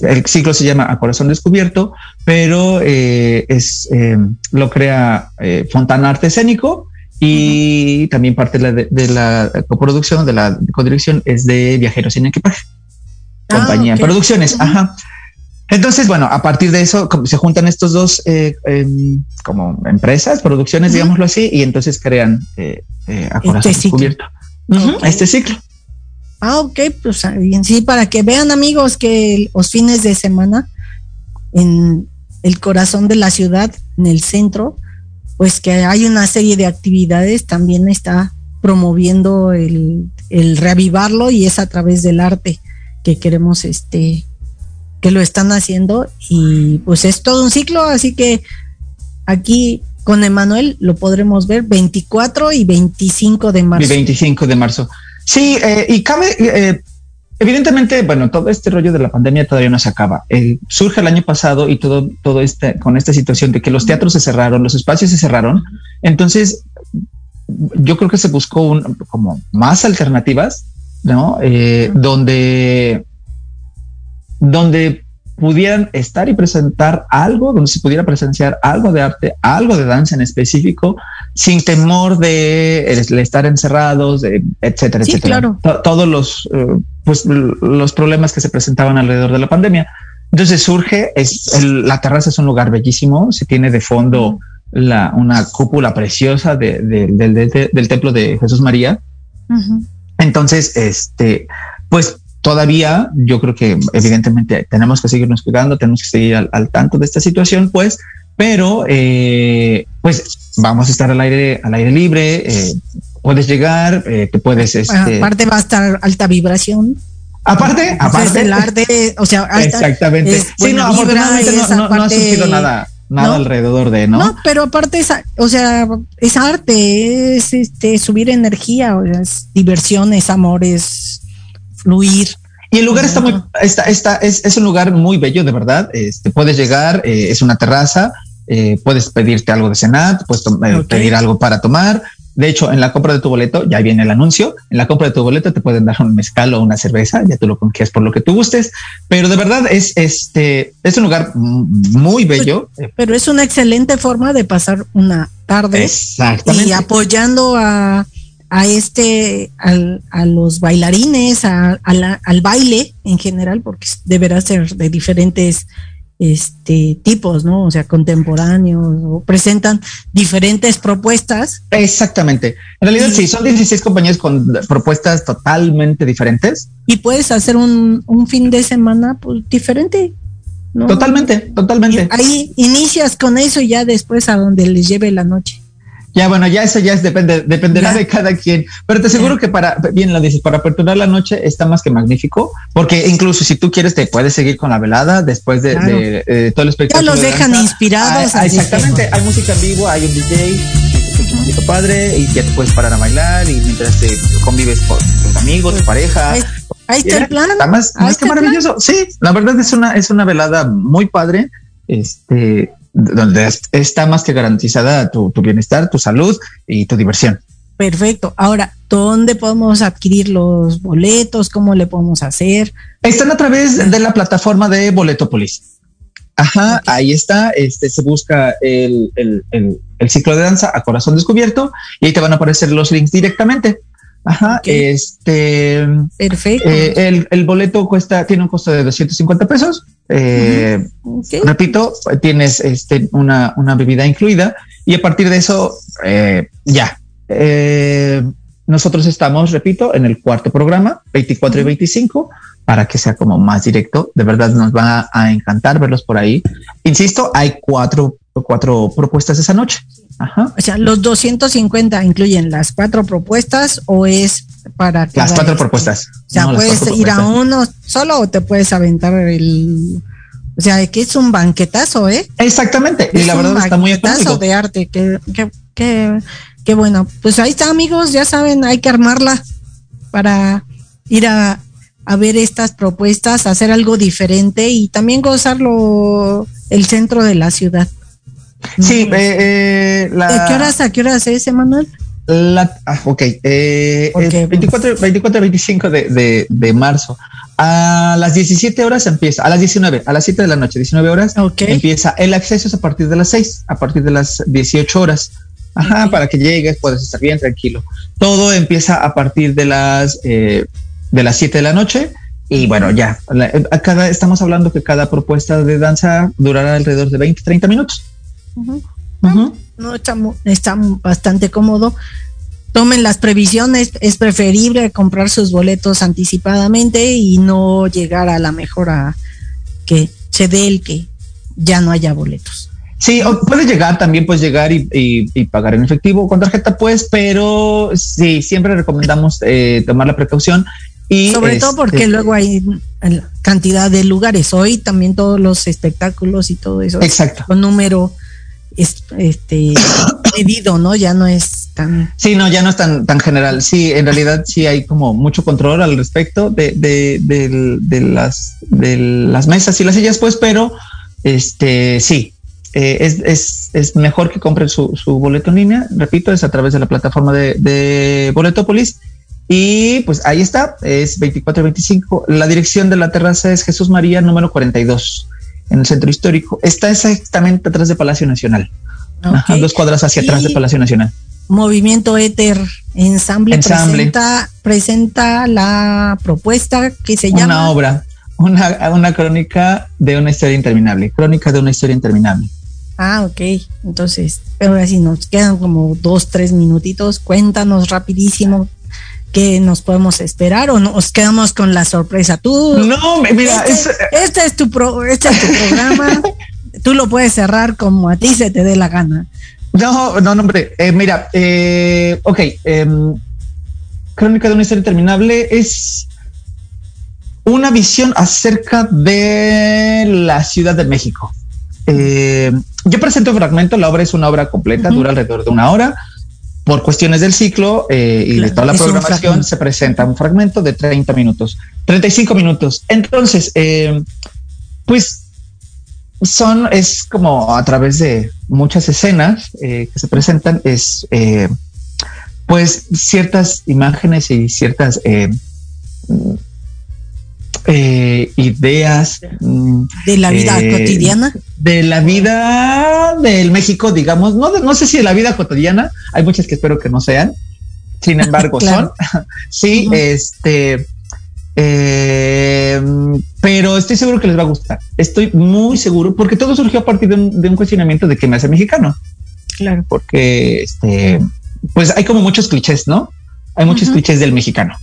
el ciclo se llama A Corazón Descubierto, pero eh, es, eh, lo crea eh, Fontana Arte Escénico y también parte de la, de, de la coproducción, de la codirección es de Viajeros sin Equipaje, Ah, compañía, ok. producciones, ajá. Entonces, bueno, a partir de eso se juntan estos dos eh, em, como empresas, producciones, digámoslo así, y entonces crean eh, eh, a corazón ciclo. descubierto. Ujú, Ok. Este ciclo. Ah, ok, pues ah, bien, sí, para que vean amigos que los fines de semana en el corazón de la ciudad, en el centro, pues que hay una serie de actividades, también está promoviendo el, el reavivarlo y es a través del arte que queremos este que lo están haciendo y pues es todo un ciclo, así que aquí con Emanuel lo podremos ver 24 y 25 de marzo. 25 de marzo. Sí, eh, y cabe, eh, evidentemente, bueno, todo este rollo de la pandemia todavía no se acaba. Eh, surge el año pasado y todo, todo este, con esta situación de que los teatros se cerraron, los espacios se cerraron. Entonces, yo creo que se buscó un, como más alternativas, ¿no? donde, donde pudieran estar y presentar algo, donde se pudiera presenciar algo de arte, algo de danza en específico, sin temor de estar encerrados, etcétera, etcétera. Claro. Todos los, eh, pues, los problemas que se presentaban alrededor de la pandemia. Entonces surge, es la terraza es un lugar bellísimo, se tiene de fondo la, una cúpula preciosa de, del templo de Jesús María. Entonces, este, pues todavía yo creo que evidentemente tenemos que seguirnos cuidando, tenemos que seguir al, tanto de esta situación, pues, pero eh, pues vamos a estar al aire, al aire libre, eh, puedes llegar, eh, te puedes... Este, aparte va a estar alta vibración. Aparte, aparte. el arte, o sea, exactamente. Sí, no, afortunadamente no, no, ha surgido nada nada alrededor de, ¿no? No, pero aparte es, o sea, es arte, es este subir energía, o sea, es diversión, es amor, es fluir. Y el lugar está muy, está, está, es, es un lugar muy bello, de verdad. Este, puedes llegar, eh, es una terraza, eh, puedes pedirte algo de cenar, puedes eh, pedir algo para tomar. De hecho, en la compra de tu boleto, ya viene el anuncio, en la compra de tu boleto te pueden dar un mezcal o una cerveza, ya tú lo conquistas por lo que tú gustes, pero de verdad es este, es un lugar muy bello. Pero es una excelente forma de pasar una tarde Exactamente. y apoyando a, a este, al, a los bailarines, a, al baile en general, porque deberá ser de diferentes este tipos, ¿no? O sea, contemporáneos, o presentan diferentes propuestas. Exactamente. En realidad, sí, son 16 compañías con propuestas totalmente diferentes. Y puedes hacer un, un fin de semana pues, diferente. ¿no? Totalmente, totalmente. ahí inicias con eso y ya después a donde les lleve la noche. Ya, bueno, ya eso ya es depende, dependerá de cada quien. Pero te aseguro que para, bien lo dices, para aperturar la noche está más que magnífico, porque incluso si tú quieres te puedes seguir con la velada después de, de, todo el espectáculo. Ya los dejan inspirados. Ah, exactamente, hay música en vivo, hay un DJ, un padre y ya te puedes parar a bailar y mientras te convives con tus amigos, tu pareja. Ahí, está el plan. Está más, más que maravilloso. Sí, la verdad es una, es una velada muy padre. Este, donde está más que garantizada tu, bienestar, tu salud y tu diversión. Perfecto. Ahora, ¿dónde podemos adquirir los boletos? ¿Cómo le podemos hacer? Están a través de la plataforma de Boletopolis. Ajá, ahí está. Este se busca el, ciclo de danza a corazón descubierto y ahí te van a aparecer los links directamente. Ajá, este. Perfecto. Eh, el, boleto cuesta, tiene un costo de 250 pesos. Eh, repito, tienes este, una, una, bebida incluida y a partir de eso, eh, ya. nosotros estamos, repito, en el cuarto programa, 24 y 25, para que sea como más directo. De verdad nos va a encantar verlos por ahí. Insisto, hay cuatro, cuatro propuestas esa noche. O sea, los 250 incluyen las cuatro propuestas o es para las cuatro propuestas. O sea, puedes ir a uno solo o te puedes aventar el o sea, que es un banquetazo, ¿eh? Exactamente. y la verdad está muy económico. de arte, que, que, bueno. Pues ahí está, amigos, ya saben, hay que armarla para ir a, a ver estas propuestas, hacer algo diferente y también gozarlo el centro de la ciudad. Sí, eh, eh, ¿De qué horas a qué horas es, Emanuel? La, ah, ok, eh, 24, 24 25 de, de, de, marzo. A las 17 horas empieza, a las 19, a las 7 de la noche, 19 horas, empieza. El acceso es a partir de las 6, a partir de las 18 horas. Ajá, para que llegues, puedes estar bien tranquilo. Todo empieza a partir de las, eh, de las 7 de la noche. Y bueno, ya, a cada, estamos hablando que cada propuesta de danza durará alrededor de 20, 30 minutos. No está, está bastante cómodo. Tomen las previsiones, es preferible comprar sus boletos anticipadamente y no llegar a la mejora que se dé el que ya no haya boletos. Sí, o puede llegar, también puedes llegar y, pagar en efectivo con tarjeta, pues, pero sí, siempre recomendamos eh, tomar la precaución. Y Sobre todo porque este, luego hay cantidad de lugares. Hoy también todos los espectáculos y todo eso. Exacto. Con número este (coughs) medido, ¿no? Ya no es tan... Sí, no, ya no es tan, tan general. Sí, en realidad sí hay como mucho control al respecto de, de, de, de las, de las mesas y las sillas, pues, pero este sí, eh, es, es, es, mejor que compren su, su, boleto en línea. Repito, es a través de la plataforma de, de Boletopolis. Y pues ahí está, es 2425. La dirección de la terraza es Jesús María número 42 en el centro histórico. Está exactamente atrás de Palacio Nacional. Okay. Ajá, dos cuadras hacia atrás de Palacio Nacional. Movimiento Éter Ensamble, Ensamble. Presenta, presenta la propuesta que se llama. Una obra, una, una crónica de una historia interminable. Crónica de una historia interminable. Ah, ok. Entonces, ahora sí nos quedan como dos, tres minutitos. Cuéntanos rapidísimo qué nos podemos esperar o nos quedamos con la sorpresa. Tú. No, mira, este, es, este es tu pro, este es tu programa. (laughs) Tú lo puedes cerrar como a ti se te dé la gana. No, no, hombre. Eh, mira, eh, ok. Eh, Crónica de una historia interminable es una visión acerca de la Ciudad de México. Eh, yo presento un fragmento, la obra es una obra completa, uh -huh. dura alrededor de una hora. Por cuestiones del ciclo eh, y claro, de toda la programación, se presenta un fragmento de 30 minutos, 35 minutos. Entonces, eh, pues son, es como a través de muchas escenas eh, que se presentan, es pues ciertas imágenes y ciertas eh, ideas de la vida cotidiana de la vida del México digamos no no sé si de la vida cotidiana hay muchas que espero que no sean sin (laughs) embargo claro. son (laughs) sí uh -huh. este eh, pero estoy seguro que les va a gustar estoy muy seguro porque todo surgió a partir de un, de un cuestionamiento de que me hace mexicano claro porque este pues hay como muchos clichés no hay muchos uh -huh. clichés del mexicano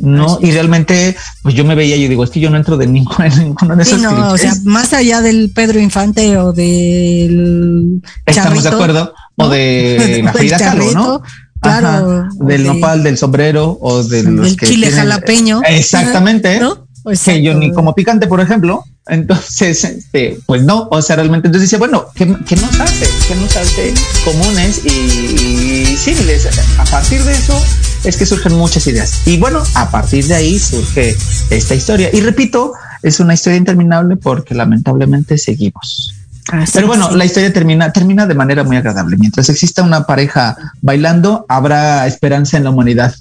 no, y realmente, pues yo me veía, yo digo, es que yo no entro de ninguno, en (laughs) ninguno de esos sí, no, clichés. o sea, más allá del Pedro Infante o del Estamos de acuerdo, ¿no? o de (laughs) la Frida Kahlo, ¿no? Claro. Ajá, del de, nopal, del sombrero o de los del que chile tienen, jalapeño. Exactamente. ¿no? que yo ni como picante, por ejemplo. Entonces, este, pues no, o sea, realmente entonces decía, bueno, ¿qué, qué nos hace? ¿Qué nos hace comunes? Y, y sí, les, a partir de eso es que surgen muchas ideas. Y bueno, a partir de ahí surge esta historia. Y repito, es una historia interminable porque lamentablemente seguimos. Así Pero bueno, sí. la historia termina, termina de manera muy agradable. Mientras exista una pareja bailando, habrá esperanza en la humanidad.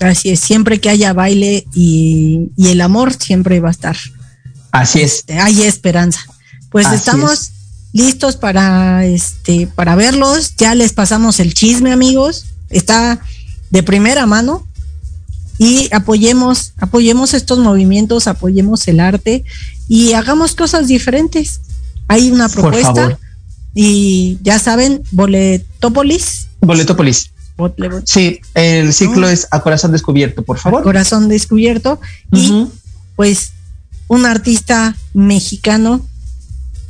Así es, siempre que haya baile y, y el amor siempre va a estar. Así es. Este, hay esperanza. Pues Así estamos es. listos para este para verlos. Ya les pasamos el chisme, amigos. Está de primera mano y apoyemos, apoyemos estos movimientos, apoyemos el arte y hagamos cosas diferentes. Hay una propuesta y ya saben, Boletopolis. Boletopolis. Sí, el ciclo ¿no? es a corazón descubierto, por favor. A corazón descubierto. Uh -huh. Y pues un artista mexicano,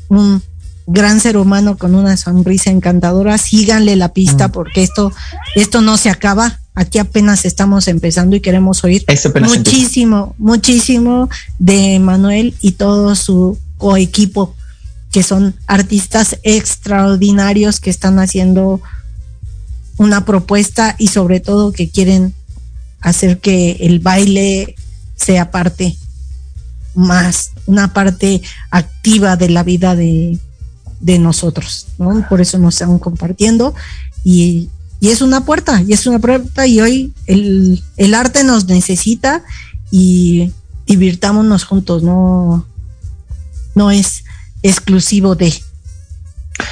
un gran ser humano con una sonrisa encantadora. Síganle la pista mm. porque esto, esto no se acaba. Aquí apenas estamos empezando y queremos oír muchísimo, empieza. muchísimo de Manuel y todo su coequipo, que son artistas extraordinarios que están haciendo una propuesta y sobre todo que quieren hacer que el baile sea parte más, una parte activa de la vida de, de nosotros, ¿no? Por eso nos están compartiendo y, y, es una puerta, y es una puerta y hoy el, el arte nos necesita y divirtámonos juntos, no, no es exclusivo de.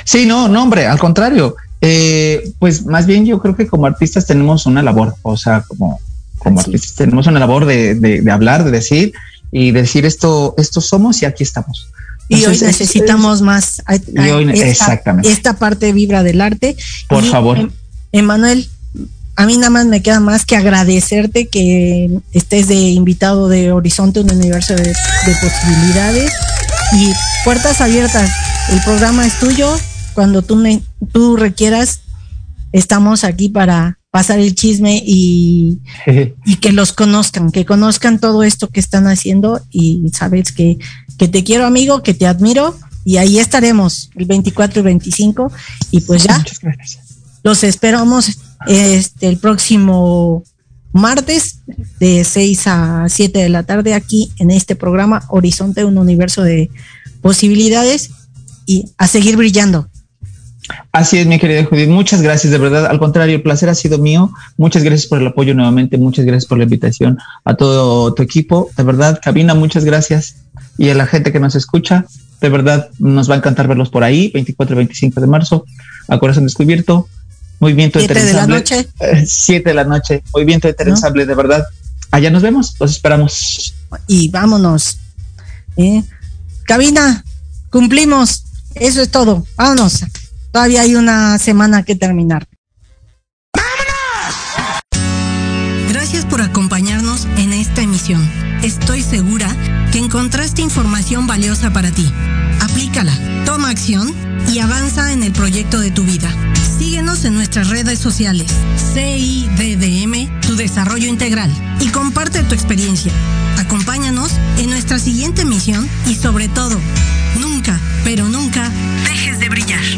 Sí, no, no, hombre, al contrario, eh, pues más bien yo creo que como artistas tenemos una labor, o sea, como, como artistas tenemos una labor de, de, de hablar, de decir, y decir esto, esto somos y aquí estamos. Y Entonces, hoy necesitamos es, más a, a hoy, esta, exactamente. esta parte vibra del arte. Por y, favor. Em, Emanuel, a mí nada más me queda más que agradecerte que estés de invitado de Horizonte, un universo de, de posibilidades y puertas abiertas. El programa es tuyo. Cuando tú, me, tú requieras, estamos aquí para pasar el chisme y, (laughs) y, que los conozcan, que conozcan todo esto que están haciendo y sabes que, que te quiero amigo, que te admiro y ahí estaremos el 24 y 25 y pues ya los esperamos este, el próximo martes de 6 a 7 de la tarde aquí en este programa Horizonte, un universo de posibilidades y a seguir brillando. Así es, mi querida Judith. Muchas gracias, de verdad. Al contrario, el placer ha sido mío. Muchas gracias por el apoyo nuevamente. Muchas gracias por la invitación a todo tu equipo. De verdad, cabina, muchas gracias. Y a la gente que nos escucha, de verdad, nos va a encantar verlos por ahí, 24 y 25 de marzo, a Corazón Descubierto. Movimiento Siete de la noche. 7 de la noche. Movimiento de de verdad. Allá nos vemos, los esperamos. Y vámonos. ¿eh? Cabina, cumplimos. Eso es todo. Vámonos. Todavía hay una semana que terminar. Gracias por acompañarnos en esta emisión. Estoy segura que encontraste información valiosa para ti. Aplícala, toma acción y avanza en el proyecto de tu vida. Síguenos en nuestras redes sociales, CIDDM, tu desarrollo integral, y comparte tu experiencia. Acompáñanos en nuestra siguiente misión y sobre todo, nunca, pero nunca, dejes de brillar.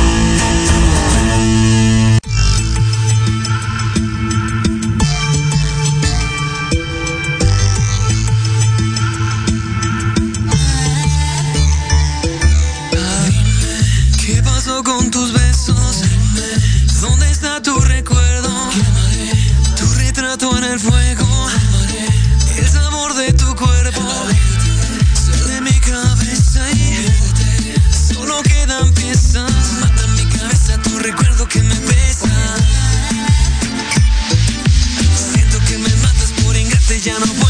No me extrañes, no